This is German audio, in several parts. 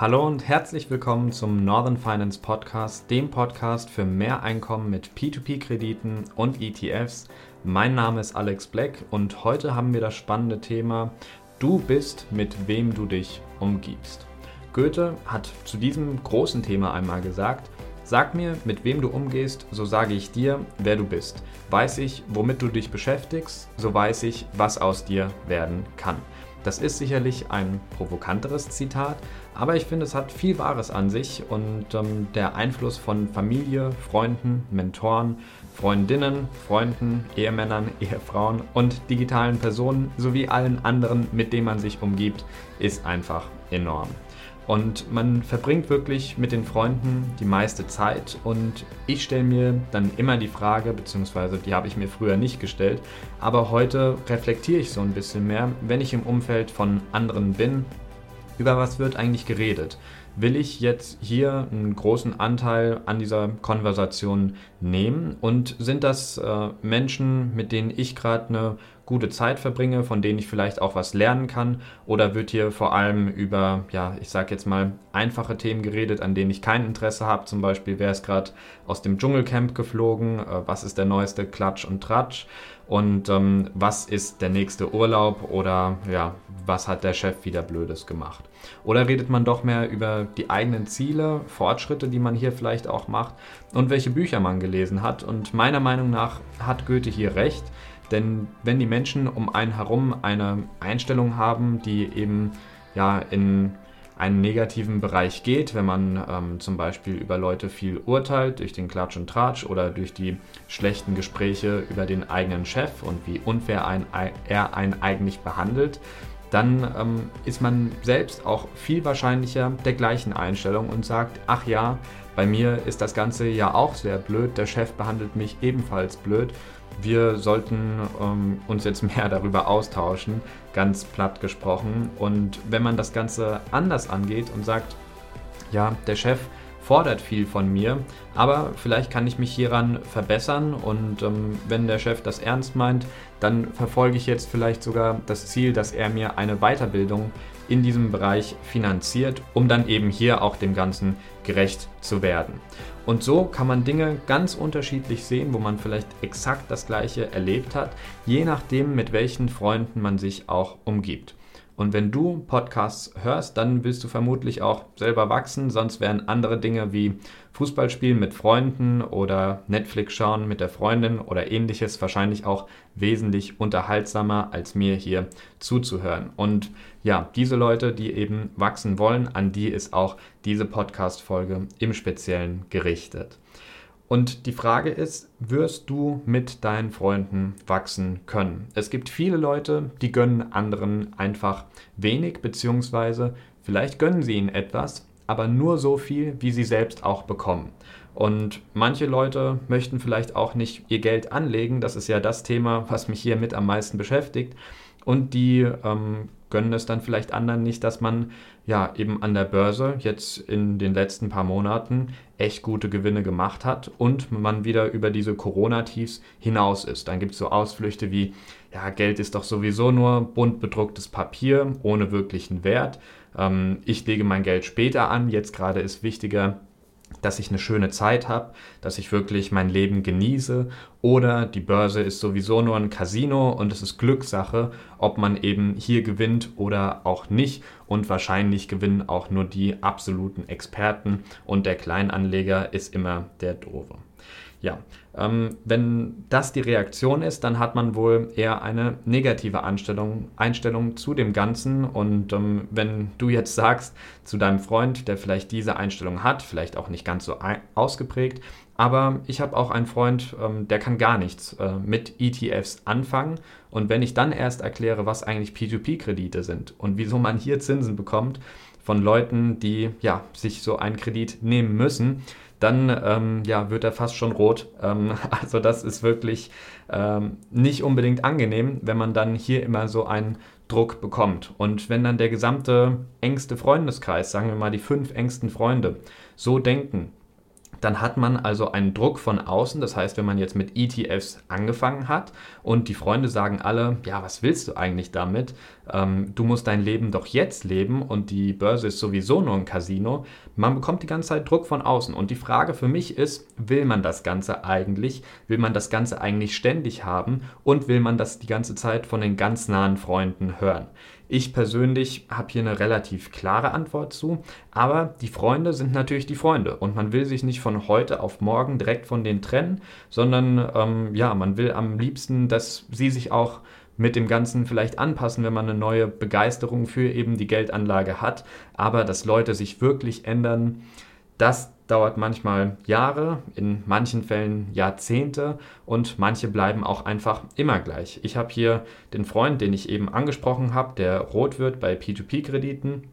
Hallo und herzlich willkommen zum Northern Finance Podcast, dem Podcast für mehr Einkommen mit P2P-Krediten und ETFs. Mein Name ist Alex Black und heute haben wir das spannende Thema Du bist, mit wem du dich umgibst. Goethe hat zu diesem großen Thema einmal gesagt, Sag mir, mit wem du umgehst, so sage ich dir, wer du bist. Weiß ich, womit du dich beschäftigst, so weiß ich, was aus dir werden kann. Das ist sicherlich ein provokanteres Zitat, aber ich finde, es hat viel Wahres an sich und ähm, der Einfluss von Familie, Freunden, Mentoren, Freundinnen, Freunden, Ehemännern, Ehefrauen und digitalen Personen sowie allen anderen, mit denen man sich umgibt, ist einfach enorm. Und man verbringt wirklich mit den Freunden die meiste Zeit. Und ich stelle mir dann immer die Frage, beziehungsweise die habe ich mir früher nicht gestellt, aber heute reflektiere ich so ein bisschen mehr, wenn ich im Umfeld von anderen bin, über was wird eigentlich geredet? Will ich jetzt hier einen großen Anteil an dieser Konversation nehmen? Und sind das äh, Menschen, mit denen ich gerade eine gute Zeit verbringe, von denen ich vielleicht auch was lernen kann? Oder wird hier vor allem über, ja, ich sag jetzt mal, einfache Themen geredet, an denen ich kein Interesse habe? Zum Beispiel, wer ist gerade aus dem Dschungelcamp geflogen? Äh, was ist der neueste Klatsch und Tratsch? Und ähm, was ist der nächste Urlaub? Oder ja, was hat der Chef wieder Blödes gemacht? Oder redet man doch mehr über die eigenen Ziele, Fortschritte, die man hier vielleicht auch macht und welche Bücher man gelesen hat? Und meiner Meinung nach hat Goethe hier recht. Denn wenn die Menschen um einen herum eine Einstellung haben, die eben ja in einen negativen Bereich geht, wenn man ähm, zum Beispiel über Leute viel urteilt, durch den Klatsch und Tratsch oder durch die schlechten Gespräche über den eigenen Chef und wie unfair ein, er einen eigentlich behandelt, dann ähm, ist man selbst auch viel wahrscheinlicher der gleichen Einstellung und sagt, ach ja, bei mir ist das Ganze ja auch sehr blöd, der Chef behandelt mich ebenfalls blöd wir sollten ähm, uns jetzt mehr darüber austauschen, ganz platt gesprochen. Und wenn man das Ganze anders angeht und sagt, ja, der Chef fordert viel von mir, aber vielleicht kann ich mich hieran verbessern und ähm, wenn der Chef das ernst meint, dann verfolge ich jetzt vielleicht sogar das Ziel, dass er mir eine Weiterbildung in diesem Bereich finanziert, um dann eben hier auch dem Ganzen gerecht zu werden. Und so kann man Dinge ganz unterschiedlich sehen, wo man vielleicht exakt das gleiche erlebt hat, je nachdem, mit welchen Freunden man sich auch umgibt. Und wenn du Podcasts hörst, dann willst du vermutlich auch selber wachsen, sonst wären andere Dinge wie Fußball spielen mit Freunden oder Netflix schauen mit der Freundin oder ähnliches wahrscheinlich auch wesentlich unterhaltsamer, als mir hier zuzuhören. Und ja, diese Leute, die eben wachsen wollen, an die ist auch diese Podcast-Folge im Speziellen gerichtet. Und die Frage ist, wirst du mit deinen Freunden wachsen können? Es gibt viele Leute, die gönnen anderen einfach wenig, beziehungsweise vielleicht gönnen sie ihnen etwas, aber nur so viel, wie sie selbst auch bekommen. Und manche Leute möchten vielleicht auch nicht ihr Geld anlegen. Das ist ja das Thema, was mich hier mit am meisten beschäftigt. Und die ähm, gönnen es dann vielleicht anderen nicht, dass man ja eben an der Börse jetzt in den letzten paar Monaten echt gute Gewinne gemacht hat und man wieder über diese Corona-Tiefs hinaus ist. Dann gibt es so Ausflüchte wie, ja, Geld ist doch sowieso nur bunt bedrucktes Papier ohne wirklichen Wert. Ähm, ich lege mein Geld später an, jetzt gerade ist wichtiger, dass ich eine schöne Zeit habe, dass ich wirklich mein Leben genieße oder die Börse ist sowieso nur ein Casino und es ist Glückssache, ob man eben hier gewinnt oder auch nicht und wahrscheinlich gewinnen auch nur die absoluten Experten und der Kleinanleger ist immer der Doofe. Ja, ähm, wenn das die Reaktion ist, dann hat man wohl eher eine negative Einstellung, Einstellung zu dem Ganzen. Und ähm, wenn du jetzt sagst zu deinem Freund, der vielleicht diese Einstellung hat, vielleicht auch nicht ganz so ausgeprägt, aber ich habe auch einen Freund, ähm, der kann gar nichts äh, mit ETFs anfangen. Und wenn ich dann erst erkläre, was eigentlich P2P-Kredite sind und wieso man hier Zinsen bekommt von Leuten, die ja, sich so einen Kredit nehmen müssen, dann ähm, ja, wird er fast schon rot. Ähm, also das ist wirklich ähm, nicht unbedingt angenehm, wenn man dann hier immer so einen Druck bekommt. Und wenn dann der gesamte engste Freundeskreis, sagen wir mal die fünf engsten Freunde, so denken, dann hat man also einen Druck von außen. Das heißt, wenn man jetzt mit ETFs angefangen hat und die Freunde sagen alle, ja, was willst du eigentlich damit? Ähm, du musst dein Leben doch jetzt leben und die Börse ist sowieso nur ein Casino. Man bekommt die ganze Zeit Druck von außen. Und die Frage für mich ist, will man das Ganze eigentlich? Will man das Ganze eigentlich ständig haben? Und will man das die ganze Zeit von den ganz nahen Freunden hören? Ich persönlich habe hier eine relativ klare Antwort zu, aber die Freunde sind natürlich die Freunde und man will sich nicht von heute auf morgen direkt von denen trennen, sondern ähm, ja, man will am liebsten, dass sie sich auch mit dem Ganzen vielleicht anpassen, wenn man eine neue Begeisterung für eben die Geldanlage hat, aber dass Leute sich wirklich ändern, das dauert manchmal Jahre, in manchen Fällen Jahrzehnte und manche bleiben auch einfach immer gleich. Ich habe hier den Freund, den ich eben angesprochen habe, der rot wird bei P2P-Krediten.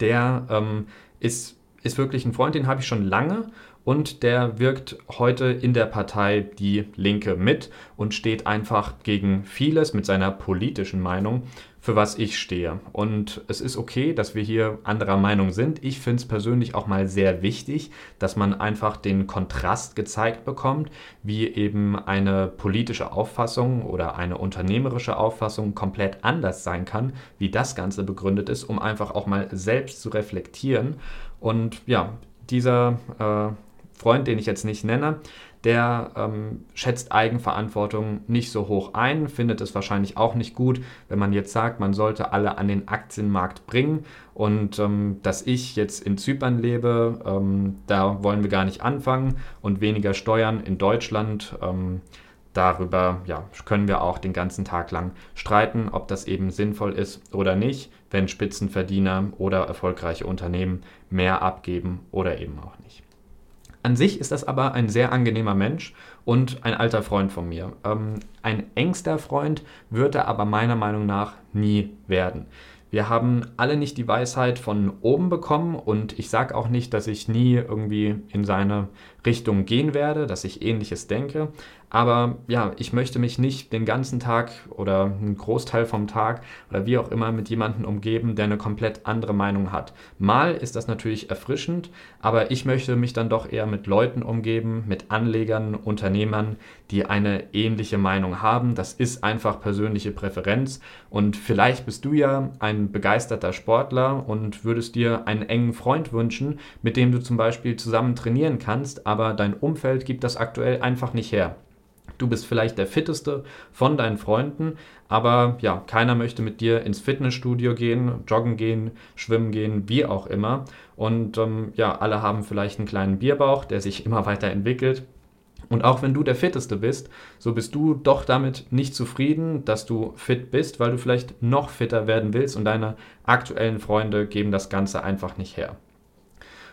Der ähm, ist, ist wirklich ein Freund, den habe ich schon lange und der wirkt heute in der Partei Die Linke mit und steht einfach gegen vieles mit seiner politischen Meinung, für was ich stehe. Und es ist okay, dass wir hier anderer Meinung sind. Ich finde es persönlich auch mal sehr wichtig, dass man einfach den Kontrast gezeigt bekommt, wie eben eine politische Auffassung oder eine unternehmerische Auffassung komplett anders sein kann, wie das Ganze begründet ist, um einfach auch mal selbst zu reflektieren. Und ja, dieser äh, Freund, den ich jetzt nicht nenne, der ähm, schätzt Eigenverantwortung nicht so hoch ein, findet es wahrscheinlich auch nicht gut, wenn man jetzt sagt, man sollte alle an den Aktienmarkt bringen und ähm, dass ich jetzt in Zypern lebe, ähm, da wollen wir gar nicht anfangen und weniger Steuern in Deutschland. Ähm, darüber ja, können wir auch den ganzen Tag lang streiten, ob das eben sinnvoll ist oder nicht, wenn Spitzenverdiener oder erfolgreiche Unternehmen mehr abgeben oder eben auch nicht. An sich ist das aber ein sehr angenehmer Mensch und ein alter Freund von mir. Ähm, ein engster Freund wird er aber meiner Meinung nach nie werden. Wir haben alle nicht die Weisheit von oben bekommen und ich sage auch nicht, dass ich nie irgendwie in seine Richtung gehen werde, dass ich ähnliches denke. Aber ja, ich möchte mich nicht den ganzen Tag oder einen Großteil vom Tag oder wie auch immer mit jemandem umgeben, der eine komplett andere Meinung hat. Mal ist das natürlich erfrischend, aber ich möchte mich dann doch eher mit Leuten umgeben, mit Anlegern, Unternehmern, die eine ähnliche Meinung haben. Das ist einfach persönliche Präferenz und vielleicht bist du ja ein begeisterter Sportler und würdest dir einen engen Freund wünschen, mit dem du zum Beispiel zusammen trainieren kannst, aber dein Umfeld gibt das aktuell einfach nicht her. Du bist vielleicht der fitteste von deinen Freunden, aber ja, keiner möchte mit dir ins Fitnessstudio gehen, joggen gehen, schwimmen gehen, wie auch immer. Und ähm, ja, alle haben vielleicht einen kleinen Bierbauch, der sich immer weiter entwickelt. Und auch wenn du der Fitteste bist, so bist du doch damit nicht zufrieden, dass du fit bist, weil du vielleicht noch fitter werden willst und deine aktuellen Freunde geben das Ganze einfach nicht her.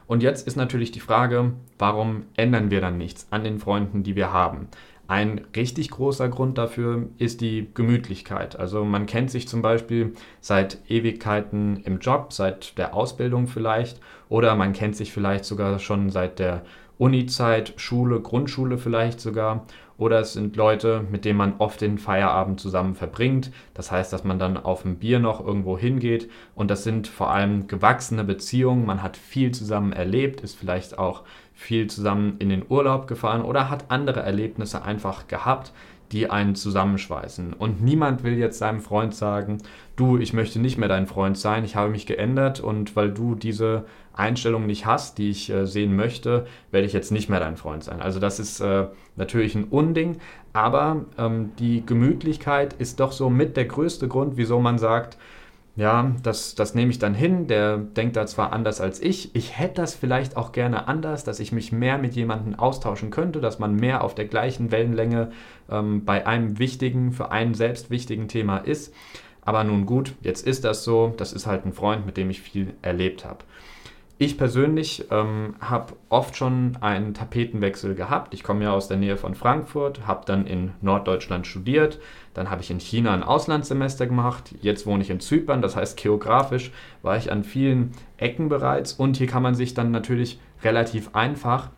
Und jetzt ist natürlich die Frage, warum ändern wir dann nichts an den Freunden, die wir haben? Ein richtig großer Grund dafür ist die Gemütlichkeit. Also man kennt sich zum Beispiel seit Ewigkeiten im Job, seit der Ausbildung vielleicht, oder man kennt sich vielleicht sogar schon seit der Uni-Zeit, Schule, Grundschule vielleicht sogar. Oder es sind Leute, mit denen man oft den Feierabend zusammen verbringt. Das heißt, dass man dann auf ein Bier noch irgendwo hingeht. Und das sind vor allem gewachsene Beziehungen. Man hat viel zusammen erlebt, ist vielleicht auch viel zusammen in den Urlaub gefahren oder hat andere Erlebnisse einfach gehabt, die einen zusammenschweißen. Und niemand will jetzt seinem Freund sagen, du, ich möchte nicht mehr dein Freund sein, ich habe mich geändert und weil du diese Einstellung nicht hast, die ich äh, sehen möchte, werde ich jetzt nicht mehr dein Freund sein. Also das ist äh, natürlich ein Unding, aber ähm, die Gemütlichkeit ist doch so mit der größte Grund, wieso man sagt, ja, das, das nehme ich dann hin. Der denkt da zwar anders als ich. Ich hätte das vielleicht auch gerne anders, dass ich mich mehr mit jemandem austauschen könnte, dass man mehr auf der gleichen Wellenlänge ähm, bei einem wichtigen, für einen selbst wichtigen Thema ist. Aber nun gut, jetzt ist das so. Das ist halt ein Freund, mit dem ich viel erlebt habe. Ich persönlich ähm, habe oft schon einen Tapetenwechsel gehabt. Ich komme ja aus der Nähe von Frankfurt, habe dann in Norddeutschland studiert, dann habe ich in China ein Auslandssemester gemacht, jetzt wohne ich in Zypern, das heißt geografisch war ich an vielen Ecken bereits und hier kann man sich dann natürlich relativ einfach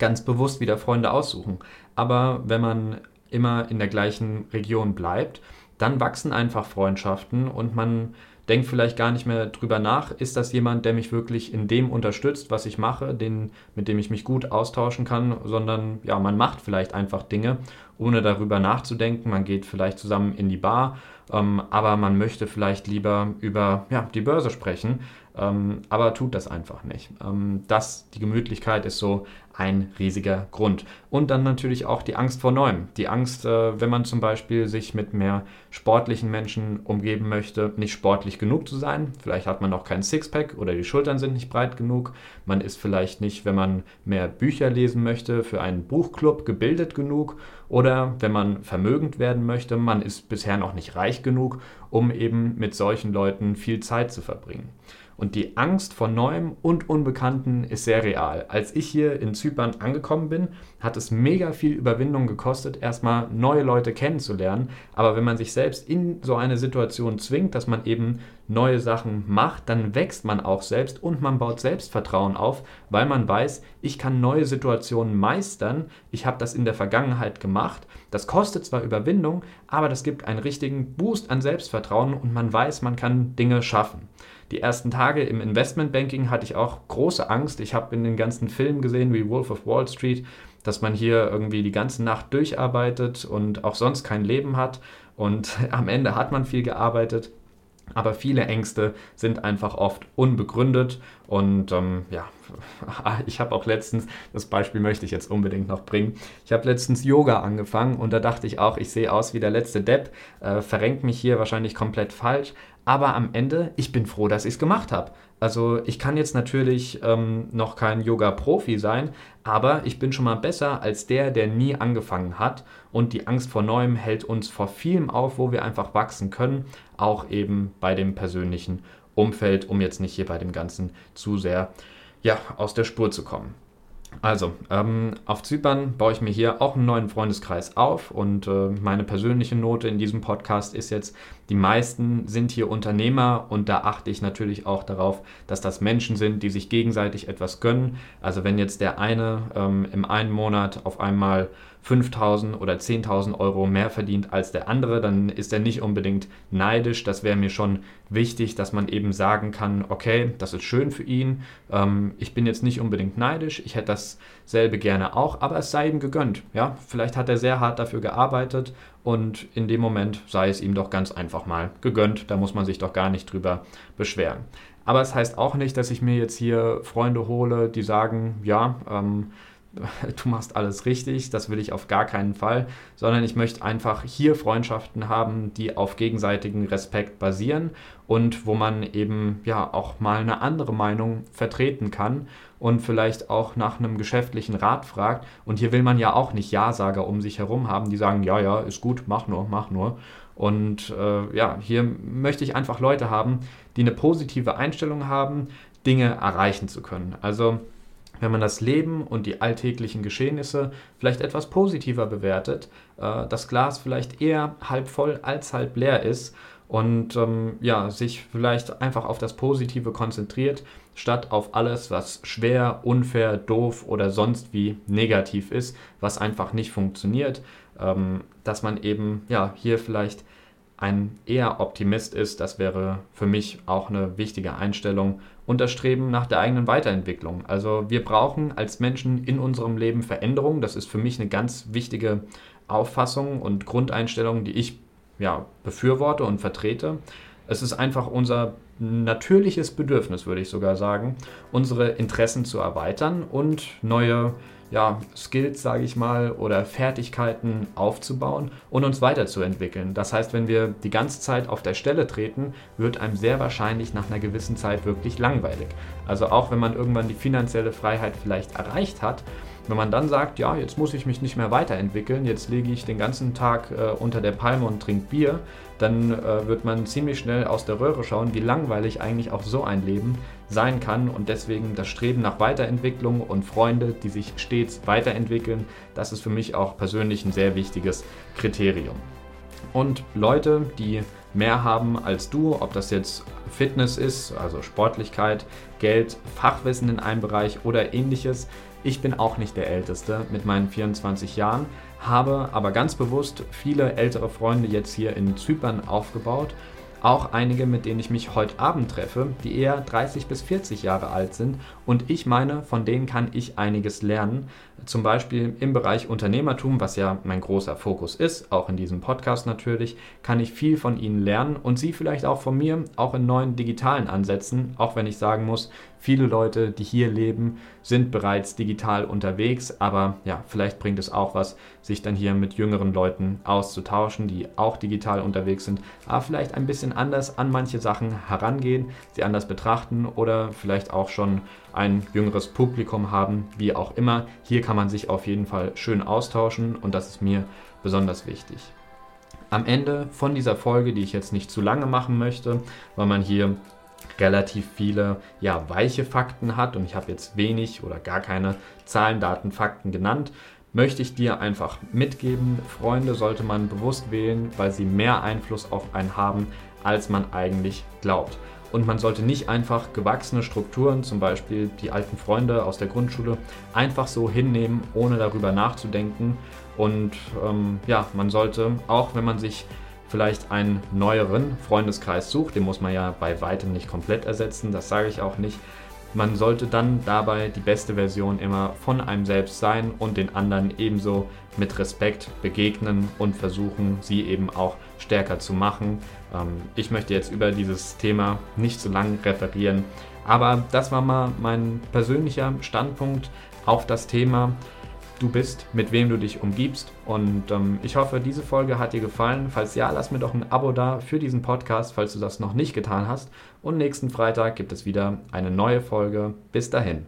ganz bewusst wieder Freunde aussuchen. Aber wenn man immer in der gleichen Region bleibt, dann wachsen einfach Freundschaften und man denke vielleicht gar nicht mehr drüber nach, ist das jemand, der mich wirklich in dem unterstützt, was ich mache, den, mit dem ich mich gut austauschen kann, sondern ja, man macht vielleicht einfach Dinge, ohne darüber nachzudenken. Man geht vielleicht zusammen in die Bar, ähm, aber man möchte vielleicht lieber über ja, die Börse sprechen, ähm, aber tut das einfach nicht. Ähm, das, die Gemütlichkeit ist so ein riesiger Grund. Und dann natürlich auch die Angst vor Neuem. Die Angst, äh, wenn man zum Beispiel sich mit mehr sportlichen Menschen umgeben möchte, nicht sportlich genug zu sein. Vielleicht hat man auch kein Sixpack oder die Schultern sind nicht breit genug. Man ist vielleicht nicht, wenn man mehr Bücher lesen möchte, für einen Buchclub gebildet genug. Oder wenn man vermögend werden möchte, man ist bisher noch nicht reich genug, um eben mit solchen Leuten viel Zeit zu verbringen. Und die Angst vor Neuem und Unbekannten ist sehr real. Als ich hier in Zypern angekommen bin, hat es mega viel Überwindung gekostet, erstmal neue Leute kennenzulernen. Aber wenn man sich selbst in so eine Situation zwingt, dass man eben neue Sachen macht, dann wächst man auch selbst und man baut Selbstvertrauen auf, weil man weiß, ich kann neue Situationen meistern. Ich habe das in der Vergangenheit gemacht. Das kostet zwar Überwindung, aber das gibt einen richtigen Boost an Selbstvertrauen und man weiß, man kann Dinge schaffen. Die ersten Tage im Investmentbanking hatte ich auch große Angst. Ich habe in den ganzen Filmen gesehen, wie Wolf of Wall Street, dass man hier irgendwie die ganze Nacht durcharbeitet und auch sonst kein Leben hat. Und am Ende hat man viel gearbeitet. Aber viele Ängste sind einfach oft unbegründet. Und ähm, ja, ich habe auch letztens, das Beispiel möchte ich jetzt unbedingt noch bringen, ich habe letztens Yoga angefangen und da dachte ich auch, ich sehe aus wie der letzte Depp, äh, verrenkt mich hier wahrscheinlich komplett falsch. Aber am Ende, ich bin froh, dass ich es gemacht habe. Also ich kann jetzt natürlich ähm, noch kein Yoga-Profi sein, aber ich bin schon mal besser als der, der nie angefangen hat. Und die Angst vor Neuem hält uns vor vielem auf, wo wir einfach wachsen können, auch eben bei dem persönlichen Umfeld, um jetzt nicht hier bei dem Ganzen zu sehr ja, aus der Spur zu kommen. Also, ähm, auf Zypern baue ich mir hier auch einen neuen Freundeskreis auf und äh, meine persönliche Note in diesem Podcast ist jetzt, die meisten sind hier Unternehmer und da achte ich natürlich auch darauf, dass das Menschen sind, die sich gegenseitig etwas gönnen. Also wenn jetzt der eine ähm, im einen Monat auf einmal 5.000 oder 10.000 Euro mehr verdient als der andere, dann ist er nicht unbedingt neidisch. Das wäre mir schon wichtig, dass man eben sagen kann, okay, das ist schön für ihn. Ähm, ich bin jetzt nicht unbedingt neidisch. Ich hätte dasselbe gerne auch, aber es sei ihm gegönnt. Ja, vielleicht hat er sehr hart dafür gearbeitet und in dem Moment sei es ihm doch ganz einfach mal gegönnt. Da muss man sich doch gar nicht drüber beschweren. Aber es heißt auch nicht, dass ich mir jetzt hier Freunde hole, die sagen, ja, ähm, du machst alles richtig, das will ich auf gar keinen Fall, sondern ich möchte einfach hier Freundschaften haben, die auf gegenseitigen Respekt basieren und wo man eben ja auch mal eine andere Meinung vertreten kann und vielleicht auch nach einem geschäftlichen Rat fragt. Und hier will man ja auch nicht Ja-Sager um sich herum haben, die sagen, ja, ja, ist gut, mach nur, mach nur. Und äh, ja, hier möchte ich einfach Leute haben, die eine positive Einstellung haben, Dinge erreichen zu können. Also wenn man das Leben und die alltäglichen Geschehnisse vielleicht etwas positiver bewertet, äh, das Glas vielleicht eher halb voll als halb leer ist und ähm, ja, sich vielleicht einfach auf das Positive konzentriert, statt auf alles, was schwer, unfair, doof oder sonst wie negativ ist, was einfach nicht funktioniert, ähm, dass man eben ja hier vielleicht ein eher Optimist ist, das wäre für mich auch eine wichtige Einstellung und das Streben nach der eigenen Weiterentwicklung. Also wir brauchen als Menschen in unserem Leben Veränderung. Das ist für mich eine ganz wichtige Auffassung und Grundeinstellung, die ich ja, befürworte und vertrete. Es ist einfach unser natürliches Bedürfnis, würde ich sogar sagen, unsere Interessen zu erweitern und neue ja, Skills, sage ich mal, oder Fertigkeiten aufzubauen und uns weiterzuentwickeln. Das heißt, wenn wir die ganze Zeit auf der Stelle treten, wird einem sehr wahrscheinlich nach einer gewissen Zeit wirklich langweilig. Also auch wenn man irgendwann die finanzielle Freiheit vielleicht erreicht hat, wenn man dann sagt, ja, jetzt muss ich mich nicht mehr weiterentwickeln, jetzt lege ich den ganzen Tag äh, unter der Palme und trinke Bier, dann äh, wird man ziemlich schnell aus der Röhre schauen, wie langweilig eigentlich auch so ein Leben sein kann und deswegen das Streben nach Weiterentwicklung und Freunde, die sich stets weiterentwickeln, das ist für mich auch persönlich ein sehr wichtiges Kriterium. Und Leute, die mehr haben als du, ob das jetzt Fitness ist, also Sportlichkeit, Geld, Fachwissen in einem Bereich oder ähnliches, ich bin auch nicht der Älteste mit meinen 24 Jahren, habe aber ganz bewusst viele ältere Freunde jetzt hier in Zypern aufgebaut auch einige, mit denen ich mich heute Abend treffe, die eher 30 bis 40 Jahre alt sind. Und ich meine, von denen kann ich einiges lernen. Zum Beispiel im Bereich Unternehmertum, was ja mein großer Fokus ist, auch in diesem Podcast natürlich, kann ich viel von ihnen lernen und sie vielleicht auch von mir, auch in neuen digitalen Ansätzen, auch wenn ich sagen muss, viele Leute, die hier leben, sind bereits digital unterwegs, aber ja, vielleicht bringt es auch was, sich dann hier mit jüngeren Leuten auszutauschen, die auch digital unterwegs sind, aber vielleicht ein bisschen anders an manche Sachen herangehen, sie anders betrachten oder vielleicht auch schon ein jüngeres Publikum haben, wie auch immer. Hier kann man sich auf jeden Fall schön austauschen und das ist mir besonders wichtig. Am Ende von dieser Folge, die ich jetzt nicht zu lange machen möchte, weil man hier relativ viele ja, weiche Fakten hat und ich habe jetzt wenig oder gar keine Zahlen, Daten, Fakten genannt, möchte ich dir einfach mitgeben, Freunde sollte man bewusst wählen, weil sie mehr Einfluss auf einen haben, als man eigentlich glaubt. Und man sollte nicht einfach gewachsene Strukturen, zum Beispiel die alten Freunde aus der Grundschule, einfach so hinnehmen, ohne darüber nachzudenken. Und ähm, ja, man sollte, auch wenn man sich vielleicht einen neueren Freundeskreis sucht, den muss man ja bei weitem nicht komplett ersetzen, das sage ich auch nicht. Man sollte dann dabei die beste Version immer von einem selbst sein und den anderen ebenso mit Respekt begegnen und versuchen, sie eben auch stärker zu machen. Ähm, ich möchte jetzt über dieses Thema nicht so lange referieren, aber das war mal mein persönlicher Standpunkt auf das Thema. Du bist, mit wem du dich umgibst. Und ähm, ich hoffe, diese Folge hat dir gefallen. Falls ja, lass mir doch ein Abo da für diesen Podcast, falls du das noch nicht getan hast. Und nächsten Freitag gibt es wieder eine neue Folge. Bis dahin.